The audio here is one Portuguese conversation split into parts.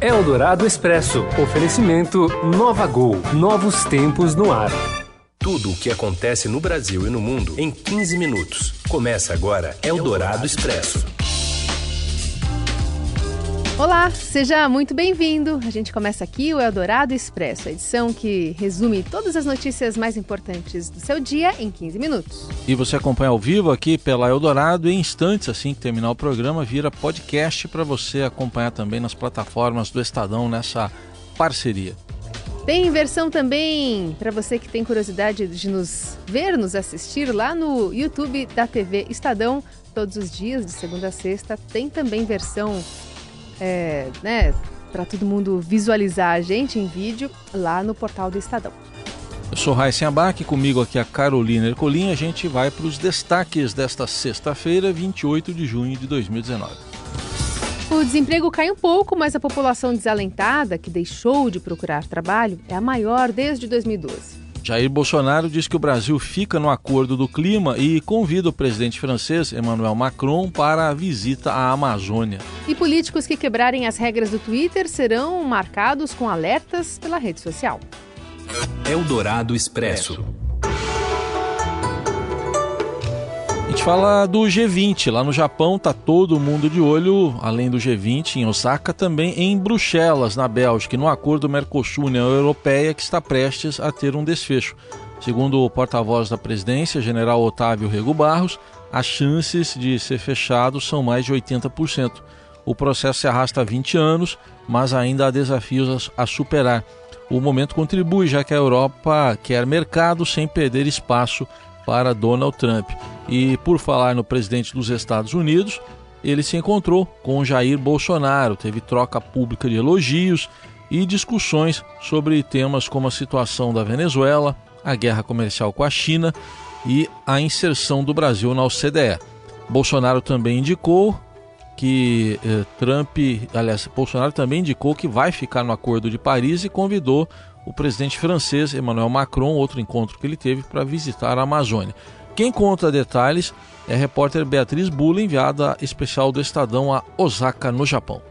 Eldorado Expresso. Oferecimento Nova Gol. Novos tempos no ar. Tudo o que acontece no Brasil e no mundo em 15 minutos. Começa agora Eldorado Expresso. Olá, seja muito bem-vindo. A gente começa aqui o Eldorado Expresso, a edição que resume todas as notícias mais importantes do seu dia em 15 minutos. E você acompanha ao vivo aqui pela Eldorado em instantes, assim que terminar o programa, vira podcast para você acompanhar também nas plataformas do Estadão nessa parceria. Tem versão também para você que tem curiosidade de nos ver, nos assistir lá no YouTube da TV Estadão todos os dias, de segunda a sexta. Tem também versão é, né, para todo mundo visualizar a gente em vídeo lá no portal do Estadão. Eu sou Raíssa Abac, comigo aqui a Carolina Ercolim. A gente vai para os destaques desta sexta-feira, 28 de junho de 2019. O desemprego cai um pouco, mas a população desalentada, que deixou de procurar trabalho, é a maior desde 2012. Jair Bolsonaro diz que o Brasil fica no acordo do clima e convida o presidente francês Emmanuel Macron para a visita à Amazônia. E políticos que quebrarem as regras do Twitter serão marcados com alertas pela rede social. Eldorado Expresso. Fala do G20. Lá no Japão tá todo mundo de olho, além do G20 em Osaka, também em Bruxelas, na Bélgica, no acordo Mercosul-União Europeia que está prestes a ter um desfecho. Segundo o porta-voz da presidência, general Otávio Rego Barros, as chances de ser fechado são mais de 80%. O processo se arrasta há 20 anos, mas ainda há desafios a superar. O momento contribui, já que a Europa quer mercado sem perder espaço para Donald Trump. E por falar no presidente dos Estados Unidos, ele se encontrou com Jair Bolsonaro, teve troca pública de elogios e discussões sobre temas como a situação da Venezuela, a guerra comercial com a China e a inserção do Brasil na OCDE. Bolsonaro também indicou que eh, Trump, aliás, Bolsonaro também indicou que vai ficar no Acordo de Paris e convidou o presidente francês Emmanuel Macron, outro encontro que ele teve, para visitar a Amazônia. Quem conta detalhes é a repórter Beatriz Bula, enviada especial do Estadão a Osaka, no Japão.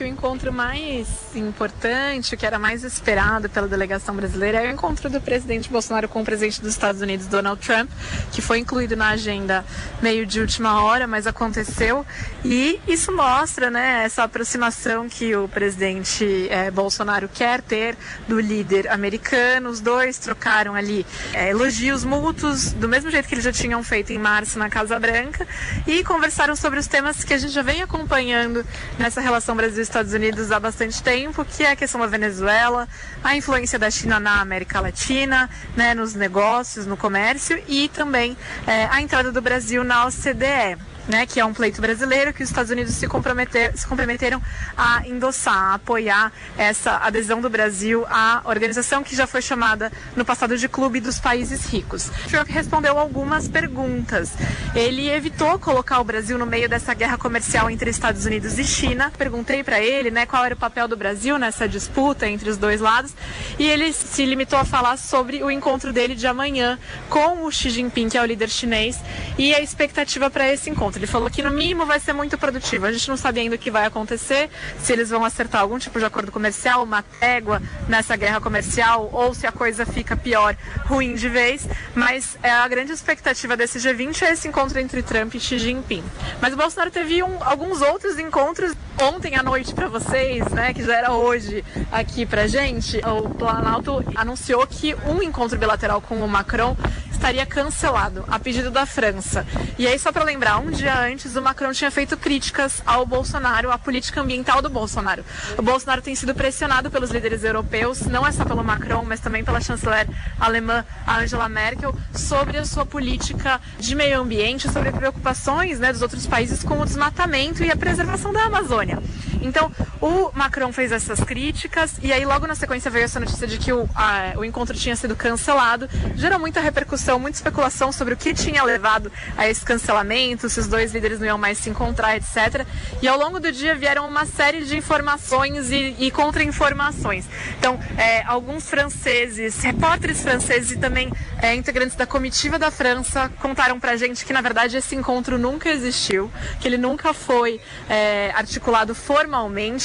O encontro mais importante, o que era mais esperado pela delegação brasileira, é o encontro do presidente Bolsonaro com o presidente dos Estados Unidos, Donald Trump, que foi incluído na agenda meio de última hora, mas aconteceu. E isso mostra né, essa aproximação que o presidente é, Bolsonaro quer ter do líder americano. Os dois trocaram ali é, elogios mútuos, do mesmo jeito que eles já tinham feito em março na Casa Branca, e conversaram sobre os temas que a gente já vem acompanhando nessa relação Brasil Estados Unidos há bastante tempo, que é a questão da Venezuela, a influência da China na América Latina, né, nos negócios, no comércio e também é, a entrada do Brasil na OCDE né, que é um pleito brasileiro que os Estados Unidos se, comprometer, se comprometeram a endossar, a apoiar essa adesão do Brasil à organização que já foi chamada no passado de Clube dos Países Ricos. Trump respondeu algumas perguntas. Ele evitou colocar o Brasil no meio dessa guerra comercial entre Estados Unidos e China. Perguntei para ele, né, qual era o papel do Brasil nessa disputa entre os dois lados, e ele se limitou a falar sobre o encontro dele de amanhã com o Xi Jinping, que é o líder chinês, e a expectativa para esse encontro. Ele falou que no mínimo vai ser muito produtivo. A gente não sabe ainda o que vai acontecer, se eles vão acertar algum tipo de acordo comercial, uma trégua nessa guerra comercial, ou se a coisa fica pior, ruim de vez. Mas é, a grande expectativa desse G20 é esse encontro entre Trump e Xi Jinping. Mas o Bolsonaro teve um, alguns outros encontros ontem à noite para vocês, né, que já era hoje aqui pra gente. O Planalto anunciou que um encontro bilateral com o Macron estaria cancelado a pedido da França. E aí, só para lembrar, um dia antes o Macron tinha feito críticas ao Bolsonaro, à política ambiental do Bolsonaro. O Bolsonaro tem sido pressionado pelos líderes europeus, não é só pelo Macron, mas também pela chanceler alemã Angela Merkel, sobre a sua política de meio ambiente, sobre preocupações né, dos outros países com o desmatamento e a preservação da Amazônia. Então, o Macron fez essas críticas e aí logo na sequência veio essa notícia de que o, a, o encontro tinha sido cancelado. Gerou muita repercussão, muita especulação sobre o que tinha levado a esse cancelamento, se os dois líderes não iam mais se encontrar, etc. E ao longo do dia vieram uma série de informações e, e contra-informações. Então, é, alguns franceses, repórteres franceses e também é, integrantes da comitiva da França contaram pra gente que, na verdade, esse encontro nunca existiu, que ele nunca foi é, articulado formalmente,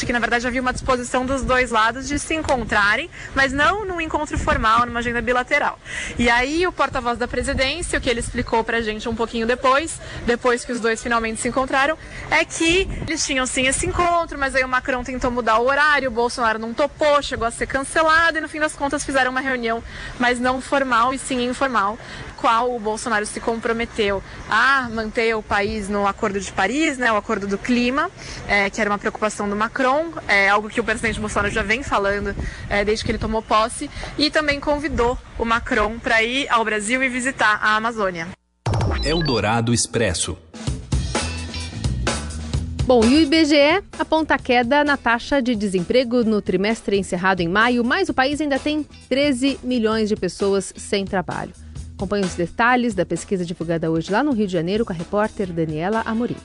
que na verdade havia uma disposição dos dois lados de se encontrarem, mas não num encontro formal, numa agenda bilateral. E aí o porta-voz da presidência, o que ele explicou pra gente um pouquinho depois, depois que os dois finalmente se encontraram, é que eles tinham sim esse encontro, mas aí o Macron tentou mudar o horário, o Bolsonaro não topou, chegou a ser cancelado e no fim das contas fizeram uma reunião, mas não formal e sim informal, qual o Bolsonaro se comprometeu a manter o país no Acordo de Paris, né, o Acordo do Clima, é, que era uma preocupação do Macron, é algo que o presidente Bolsonaro já vem falando é, desde que ele tomou posse, e também convidou o Macron para ir ao Brasil e visitar a Amazônia. Eldorado Expresso. Bom, e o IBGE aponta queda na taxa de desemprego no trimestre encerrado em maio, mas o país ainda tem 13 milhões de pessoas sem trabalho. Acompanhe os detalhes da pesquisa divulgada hoje lá no Rio de Janeiro com a repórter Daniela Amorim.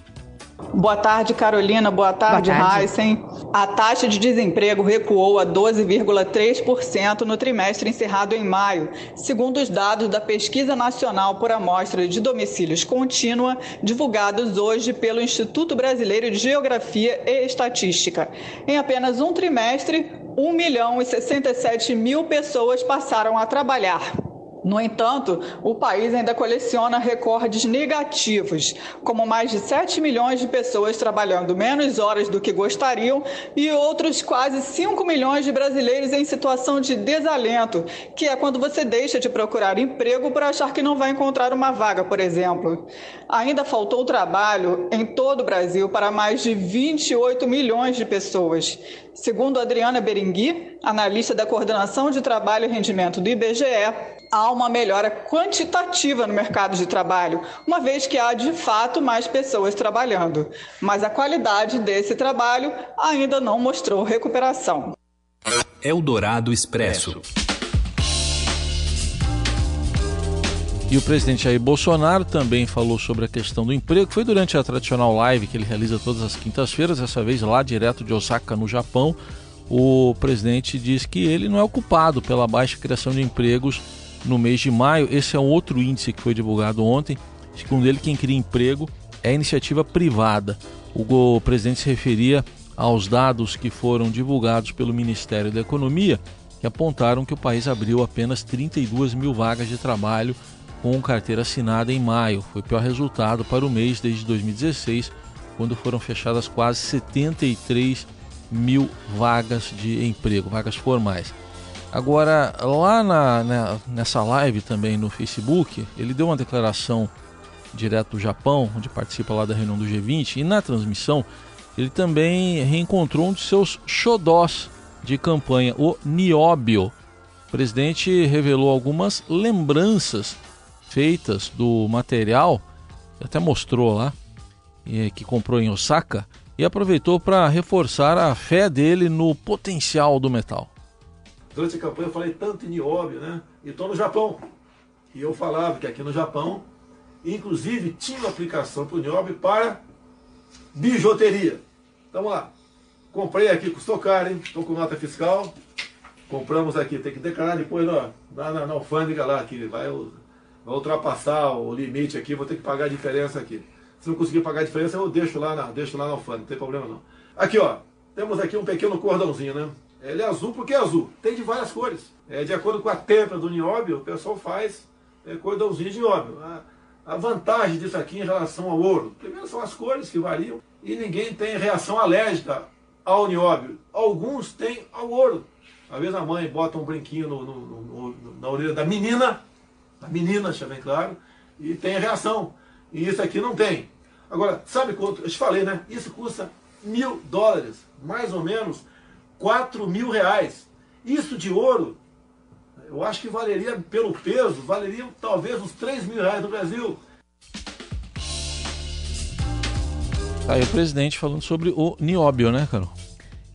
Boa tarde, Carolina. Boa tarde, Heisen. A taxa de desemprego recuou a 12,3% no trimestre encerrado em maio, segundo os dados da Pesquisa Nacional por Amostra de Domicílios Contínua, divulgados hoje pelo Instituto Brasileiro de Geografia e Estatística. Em apenas um trimestre, 1 milhão e 67 mil pessoas passaram a trabalhar. No entanto, o país ainda coleciona recordes negativos, como mais de 7 milhões de pessoas trabalhando menos horas do que gostariam e outros quase 5 milhões de brasileiros em situação de desalento, que é quando você deixa de procurar emprego por achar que não vai encontrar uma vaga, por exemplo. Ainda faltou trabalho em todo o Brasil para mais de 28 milhões de pessoas. Segundo Adriana Berengui, analista da Coordenação de Trabalho e Rendimento do IBGE, há uma melhora quantitativa no mercado de trabalho, uma vez que há de fato mais pessoas trabalhando. Mas a qualidade desse trabalho ainda não mostrou recuperação. Eldorado Expresso. E o presidente Jair Bolsonaro também falou sobre a questão do emprego. Foi durante a tradicional live que ele realiza todas as quintas-feiras, dessa vez lá direto de Osaka, no Japão. O presidente diz que ele não é o culpado pela baixa criação de empregos no mês de maio. Esse é um outro índice que foi divulgado ontem. Segundo ele, quem cria emprego é iniciativa privada. O presidente se referia aos dados que foram divulgados pelo Ministério da Economia, que apontaram que o país abriu apenas 32 mil vagas de trabalho com carteira assinada em maio. Foi o pior resultado para o mês desde 2016, quando foram fechadas quase 73 mil vagas de emprego, vagas formais. Agora, lá na, na, nessa live também no Facebook, ele deu uma declaração direto do Japão, onde participa lá da reunião do G20, e na transmissão ele também reencontrou um de seus xodós de campanha, o Nióbio. O presidente revelou algumas lembranças feitas do material, até mostrou lá, que comprou em Osaka, e aproveitou para reforçar a fé dele no potencial do metal. Durante a campanha eu falei tanto em nióbio, né? E estou no Japão. E eu falava que aqui no Japão, inclusive, tinha aplicação para o nióbio para bijuteria. Então, lá. Comprei aqui, custou caro, hein? Estou com nota fiscal. Compramos aqui, tem que declarar depois ó, na, na, na alfândega lá, que vai vai ultrapassar o limite aqui, vou ter que pagar a diferença aqui. Se não conseguir pagar a diferença, eu deixo lá na, deixo lá na alfândega, não tem problema não. Aqui, ó, temos aqui um pequeno cordãozinho, né? Ele é azul porque é azul. Tem de várias cores. É, de acordo com a têmpera do nióbio, o pessoal faz é, cordãozinho de nióbio. A, a vantagem disso aqui em relação ao ouro, primeiro são as cores que variam e ninguém tem reação alérgica ao nióbio. Alguns têm ao ouro. Às vezes a mãe bota um brinquinho no, no, no, na orelha da menina, a menina, deixa bem claro, e tem a reação. E isso aqui não tem. Agora, sabe quanto? Eu te falei, né? Isso custa mil dólares, mais ou menos quatro mil reais. Isso de ouro, eu acho que valeria, pelo peso, valeria talvez uns três mil reais no Brasil. Tá aí o presidente falando sobre o nióbio, né, Carol?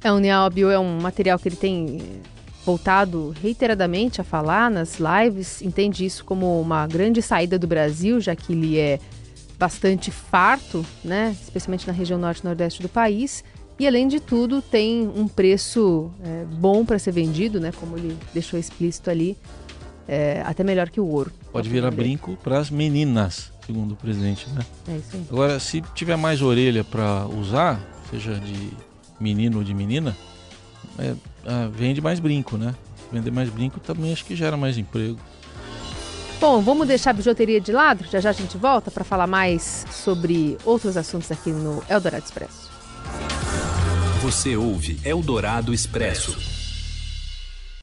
É, o nióbio é um material que ele tem voltado reiteradamente a falar nas lives, entende isso como uma grande saída do Brasil, já que ele é bastante farto, né, especialmente na região norte e nordeste do país. E além de tudo, tem um preço é, bom para ser vendido, né, como ele deixou explícito ali, é, até melhor que o ouro. Pode virar brinco para as meninas, segundo o presidente, né? É isso aí. Agora, se tiver mais orelha para usar, seja de menino ou de menina, é, é, vende mais brinco, né? Vender mais brinco também acho que gera mais emprego. Bom, vamos deixar a bijuteria de lado? Já já a gente volta para falar mais sobre outros assuntos aqui no Eldorado Expresso. Você ouve Eldorado Expresso.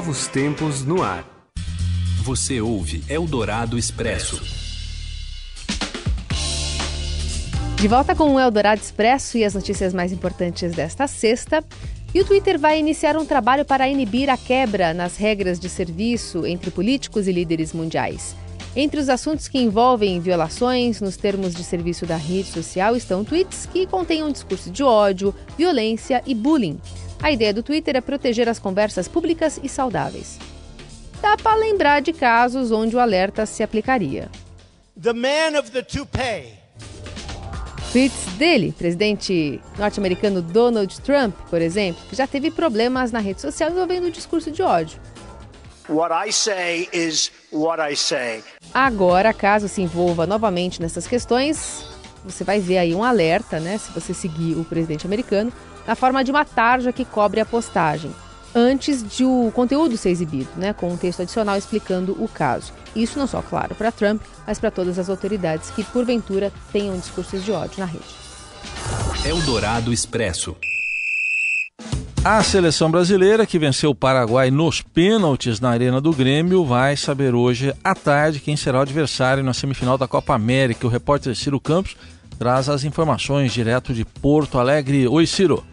Novos tempos no ar. Você ouve Eldorado Expresso. De volta com o Eldorado Expresso e as notícias mais importantes desta sexta. E o Twitter vai iniciar um trabalho para inibir a quebra nas regras de serviço entre políticos e líderes mundiais. Entre os assuntos que envolvem violações nos termos de serviço da rede social estão tweets que contenham discurso de ódio, violência e bullying. A ideia do Twitter é proteger as conversas públicas e saudáveis. Dá para lembrar de casos onde o alerta se aplicaria. The man of the toupee. Tweets dele, presidente norte-americano Donald Trump, por exemplo, que já teve problemas na rede social envolvendo o discurso de ódio. What I say is what I say. Agora, caso se envolva novamente nessas questões, você vai ver aí um alerta, né? Se você seguir o presidente americano, na forma de uma tarja que cobre a postagem, antes de o conteúdo ser exibido, né, com um texto adicional explicando o caso. Isso não só, claro, para Trump, mas para todas as autoridades que, porventura, tenham discursos de ódio na rede. Eldorado Expresso. A seleção brasileira, que venceu o Paraguai nos pênaltis na Arena do Grêmio, vai saber hoje à tarde quem será o adversário na semifinal da Copa América. O repórter Ciro Campos traz as informações direto de Porto Alegre. Oi, Ciro.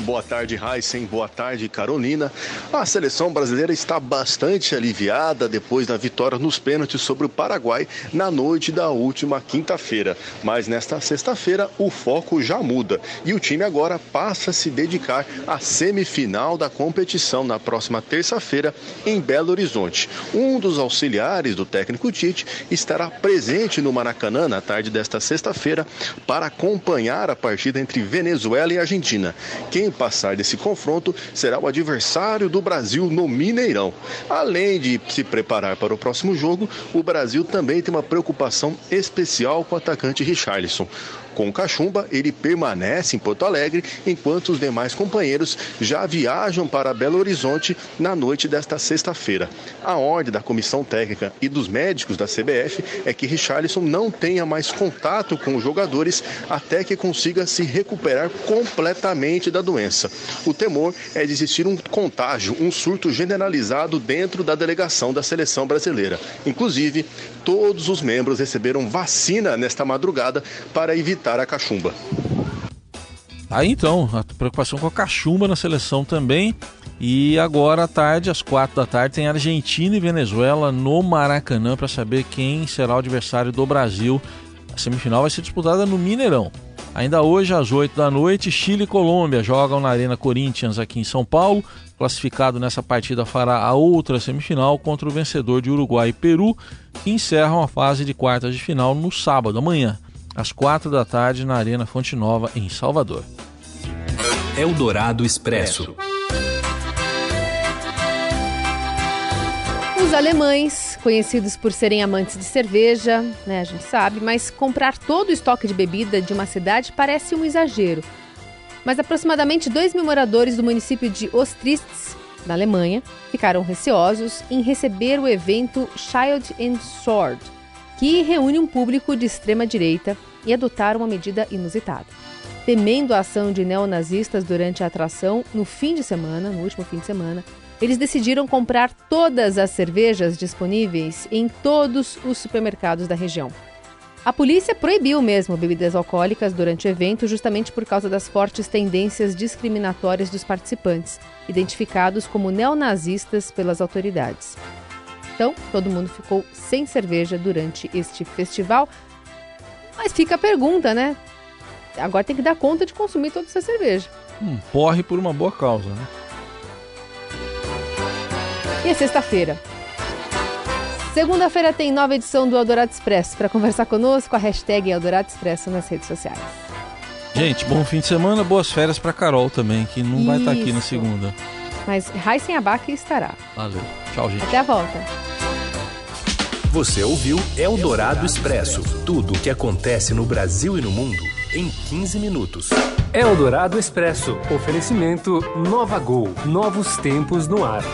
Boa tarde, Heisen. Boa tarde, Carolina. A seleção brasileira está bastante aliviada depois da vitória nos pênaltis sobre o Paraguai na noite da última quinta-feira. Mas nesta sexta-feira o foco já muda e o time agora passa a se dedicar à semifinal da competição na próxima terça-feira em Belo Horizonte. Um dos auxiliares do técnico Tite estará presente no Maracanã na tarde desta sexta-feira para acompanhar a partida entre Venezuela e Argentina. Quem passar desse confronto será o adversário do Brasil no Mineirão. Além de se preparar para o próximo jogo, o Brasil também tem uma preocupação especial com o atacante Richarlison. Com Cachumba, ele permanece em Porto Alegre, enquanto os demais companheiros já viajam para Belo Horizonte na noite desta sexta-feira. A ordem da comissão técnica e dos médicos da CBF é que Richarlison não tenha mais contato com os jogadores até que consiga se recuperar completamente da doença. O temor é de existir um contágio, um surto generalizado dentro da delegação da seleção brasileira. Inclusive, todos os membros receberam vacina nesta madrugada para evitar a cachumba. Aí então, a preocupação com a cachumba na seleção também. E agora à tarde, às quatro da tarde, tem Argentina e Venezuela no Maracanã para saber quem será o adversário do Brasil. A semifinal vai ser disputada no Mineirão. Ainda hoje, às 8 da noite, Chile e Colômbia jogam na Arena Corinthians aqui em São Paulo. Classificado nessa partida fará a outra semifinal contra o vencedor de Uruguai e Peru, que encerram a fase de quartas de final no sábado, amanhã, às 4 da tarde, na Arena Fonte Nova, em Salvador. Eldorado Expresso. Os alemães, conhecidos por serem amantes de cerveja, né, a gente sabe, mas comprar todo o estoque de bebida de uma cidade parece um exagero. Mas aproximadamente 2 mil moradores do município de Ostritz, na Alemanha, ficaram receosos em receber o evento Child and Sword, que reúne um público de extrema direita e adotar uma medida inusitada. Temendo a ação de neonazistas durante a atração no fim de semana, no último fim de semana, eles decidiram comprar todas as cervejas disponíveis em todos os supermercados da região. A polícia proibiu mesmo bebidas alcoólicas durante o evento justamente por causa das fortes tendências discriminatórias dos participantes, identificados como neonazistas pelas autoridades. Então, todo mundo ficou sem cerveja durante este festival. Mas fica a pergunta, né? Agora tem que dar conta de consumir toda essa cerveja. Um porre por uma boa causa, né? E é sexta-feira. Segunda-feira tem nova edição do Eldorado Expresso. Para conversar conosco, a hashtag Eldorado Expresso nas redes sociais. Gente, bom fim de semana, boas férias para Carol também, que não Isso. vai estar aqui na segunda. Mas Raíssen Abac estará. Valeu. Tchau, gente. Até a volta. Você ouviu Eldorado Expresso tudo o que acontece no Brasil e no mundo em 15 minutos. Eldorado Expresso. Oferecimento Nova Gol. Novos tempos no ar.